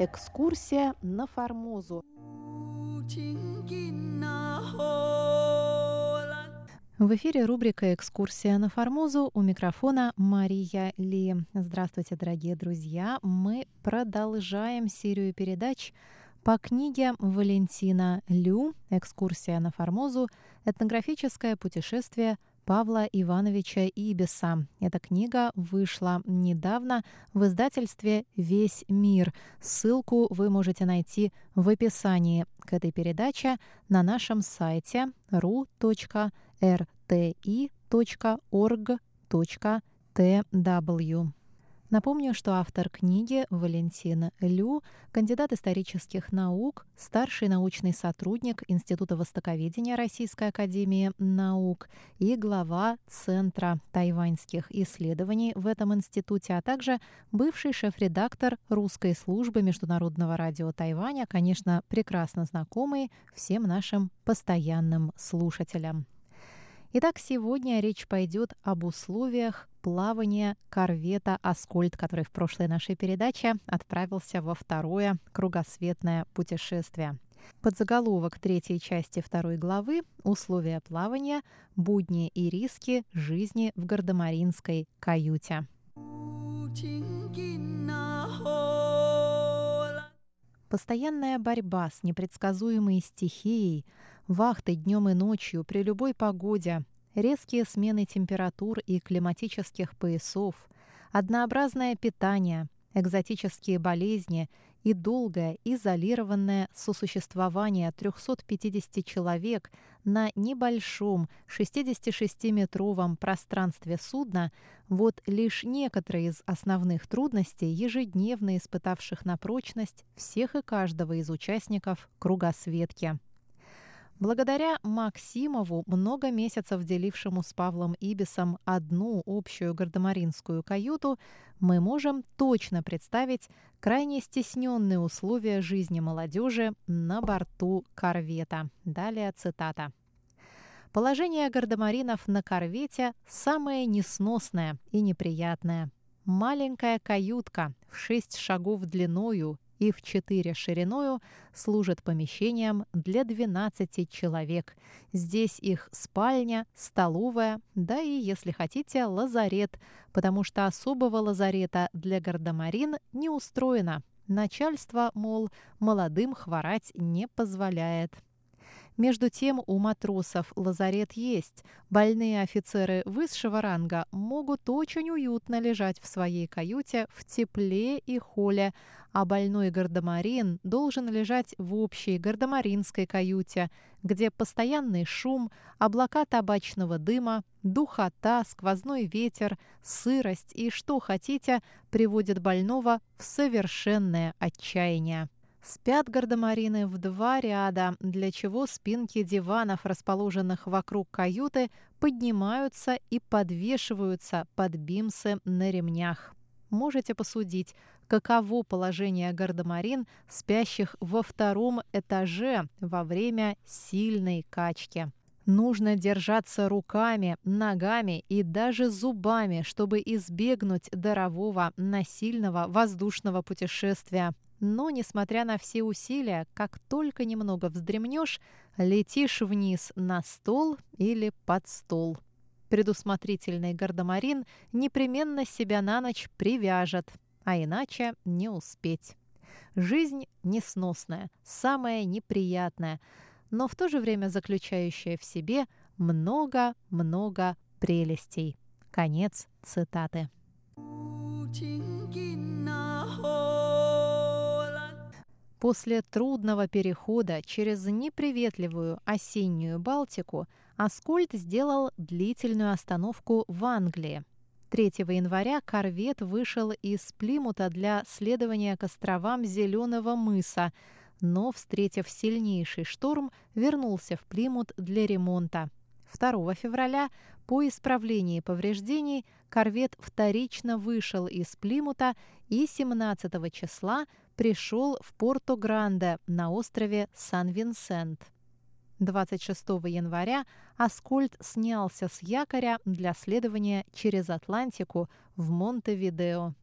Экскурсия на Формозу. В эфире рубрика «Экскурсия на Формозу». У микрофона Мария Ли. Здравствуйте, дорогие друзья. Мы продолжаем серию передач по книге Валентина Лю «Экскурсия на Формозу. Этнографическое путешествие Павла Ивановича Ибиса. Эта книга вышла недавно в издательстве «Весь мир». Ссылку вы можете найти в описании к этой передаче на нашем сайте ru.rti.org.tw. Напомню, что автор книги Валентин Лю, кандидат исторических наук, старший научный сотрудник Института востоковедения Российской академии наук и глава Центра тайваньских исследований в этом институте, а также бывший шеф-редактор русской службы Международного радио Тайваня, конечно, прекрасно знакомый всем нашим постоянным слушателям. Итак, сегодня речь пойдет об условиях плавания корвета «Аскольд», который в прошлой нашей передаче отправился во второе кругосветное путешествие. Подзаголовок третьей части второй главы «Условия плавания, будни и риски жизни в гардемаринской каюте». Постоянная борьба с непредсказуемой стихией, вахты днем и ночью при любой погоде, резкие смены температур и климатических поясов, однообразное питание, экзотические болезни и долгое изолированное сосуществование 350 человек на небольшом 66-метровом пространстве судна – вот лишь некоторые из основных трудностей, ежедневно испытавших на прочность всех и каждого из участников кругосветки. Благодаря Максимову, много месяцев делившему с Павлом Ибисом одну общую гардемаринскую каюту, мы можем точно представить крайне стесненные условия жизни молодежи на борту корвета. Далее цитата. Положение гардемаринов на корвете самое несносное и неприятное. Маленькая каютка в шесть шагов длиною и в 4 шириною служит помещением для 12 человек. Здесь их спальня, столовая, да и, если хотите, лазарет, потому что особого лазарета для гардемарин не устроено. Начальство, мол, молодым хворать не позволяет. Между тем у матросов лазарет есть. Больные офицеры высшего ранга могут очень уютно лежать в своей каюте в тепле и холе, а больной гардемарин должен лежать в общей гардемаринской каюте, где постоянный шум, облака табачного дыма, духота, сквозной ветер, сырость и что хотите приводят больного в совершенное отчаяние. Спят гардемарины в два ряда, для чего спинки диванов, расположенных вокруг каюты, поднимаются и подвешиваются под бимсы на ремнях. Можете посудить, каково положение гардемарин, спящих во втором этаже во время сильной качки. Нужно держаться руками, ногами и даже зубами, чтобы избегнуть дарового насильного воздушного путешествия. Но, несмотря на все усилия, как только немного вздремнешь, летишь вниз на стол или под стол. Предусмотрительный гардемарин непременно себя на ночь привяжет, а иначе не успеть. Жизнь несносная, самая неприятная, но в то же время заключающая в себе много-много прелестей. Конец цитаты. После трудного перехода через неприветливую осеннюю Балтику Аскольд сделал длительную остановку в Англии. 3 января корвет вышел из Плимута для следования к островам Зеленого мыса, но, встретив сильнейший шторм, вернулся в Плимут для ремонта. 2 февраля по исправлении повреждений корвет вторично вышел из Плимута и 17 числа пришел в Порто-Гранде на острове Сан-Винсент. 26 января Аскольд снялся с якоря для следования через Атлантику в Монтевидео.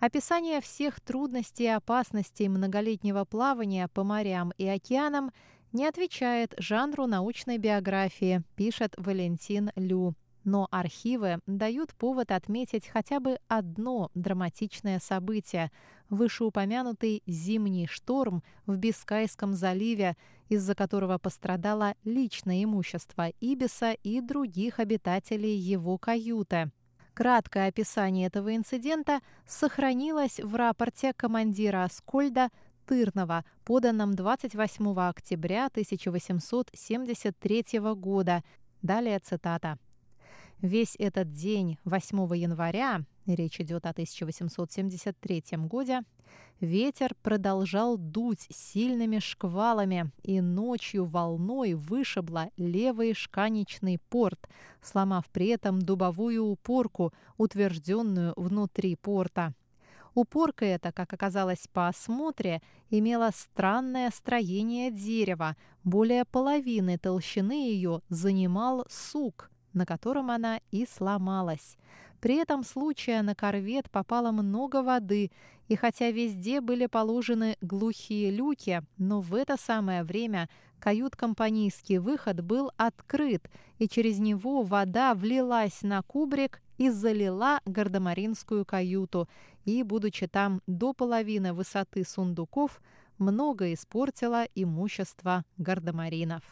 Описание всех трудностей и опасностей многолетнего плавания по морям и океанам не отвечает жанру научной биографии, пишет Валентин Лю. Но архивы дают повод отметить хотя бы одно драматичное событие – вышеупомянутый зимний шторм в Бискайском заливе, из-за которого пострадало личное имущество Ибиса и других обитателей его каюты. Краткое описание этого инцидента сохранилось в рапорте командира Аскольда Тырнова, поданном 28 октября 1873 года. Далее цитата. Весь этот день 8 января, речь идет о 1873 году, ветер продолжал дуть сильными шквалами и ночью волной вышибло левый шканечный порт, сломав при этом дубовую упорку, утвержденную внутри порта. Упорка эта, как оказалось по осмотре, имела странное строение дерева. Более половины толщины ее занимал сук, на котором она и сломалась. При этом случае на корвет попало много воды, и хотя везде были положены глухие люки, но в это самое время кают-компанийский выход был открыт, и через него вода влилась на кубрик и залила гардемаринскую каюту, и, будучи там до половины высоты сундуков, много испортила имущество гардемаринов.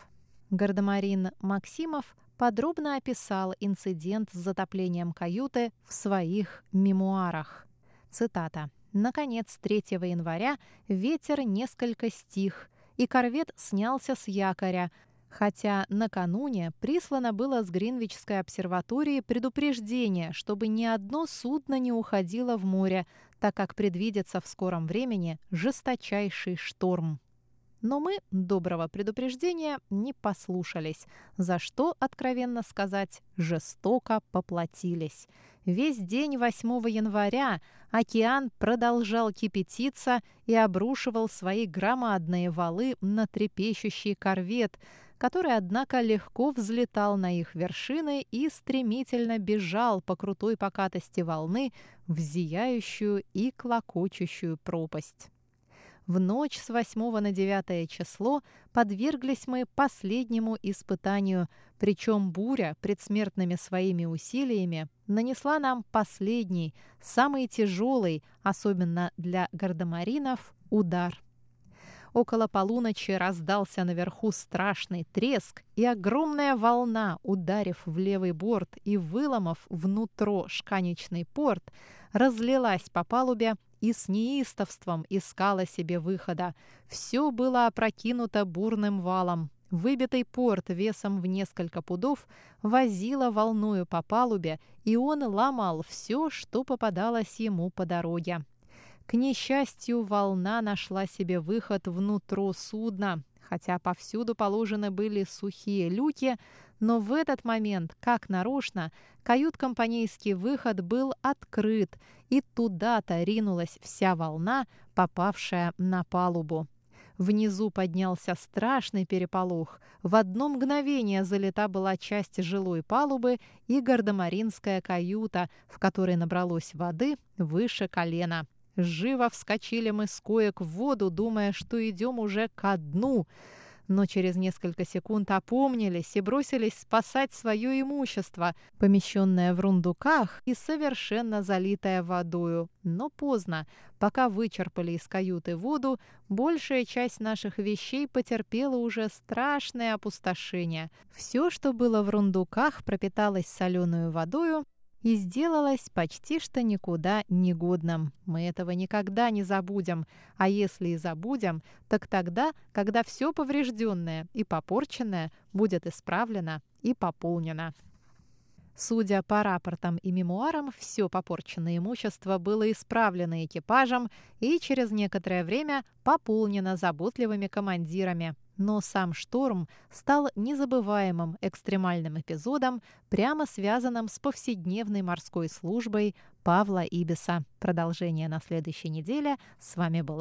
Гардемарин Максимов подробно описал инцидент с затоплением каюты в своих мемуарах. Цитата. «Наконец, 3 января ветер несколько стих, и корвет снялся с якоря, хотя накануне прислано было с Гринвичской обсерватории предупреждение, чтобы ни одно судно не уходило в море, так как предвидится в скором времени жесточайший шторм. Но мы доброго предупреждения не послушались, за что, откровенно сказать, жестоко поплатились. Весь день 8 января океан продолжал кипятиться и обрушивал свои громадные валы на трепещущий корвет, который, однако, легко взлетал на их вершины и стремительно бежал по крутой покатости волны в зияющую и клокочущую пропасть. В ночь с 8 на 9 число подверглись мы последнему испытанию, причем буря предсмертными своими усилиями нанесла нам последний, самый тяжелый, особенно для гардемаринов, удар. Около полуночи раздался наверху страшный треск, и огромная волна, ударив в левый борт и выломав внутро шканечный порт, разлилась по палубе и с неистовством искала себе выхода. Все было опрокинуто бурным валом. Выбитый порт весом в несколько пудов возила волною по палубе, и он ломал все, что попадалось ему по дороге. К несчастью, волна нашла себе выход внутрь судна, хотя повсюду положены были сухие люки, но в этот момент, как нарочно, кают-компанейский выход был открыт, и туда-то ринулась вся волна, попавшая на палубу. Внизу поднялся страшный переполох. В одно мгновение залита была часть жилой палубы и гардемаринская каюта, в которой набралось воды выше колена. Живо вскочили мы с коек в воду, думая, что идем уже ко дну — но через несколько секунд опомнились и бросились спасать свое имущество, помещенное в рундуках и совершенно залитое водою. Но поздно. Пока вычерпали из каюты воду, большая часть наших вещей потерпела уже страшное опустошение. Все, что было в рундуках, пропиталось соленую водою, и сделалось почти что никуда негодным. Мы этого никогда не забудем, а если и забудем, так тогда, когда все поврежденное и попорченное будет исправлено и пополнено. Судя по рапортам и мемуарам, все попорченное имущество было исправлено экипажем и через некоторое время пополнено заботливыми командирами. Но сам шторм стал незабываемым экстремальным эпизодом, прямо связанным с повседневной морской службой Павла Ибиса. Продолжение на следующей неделе. С вами была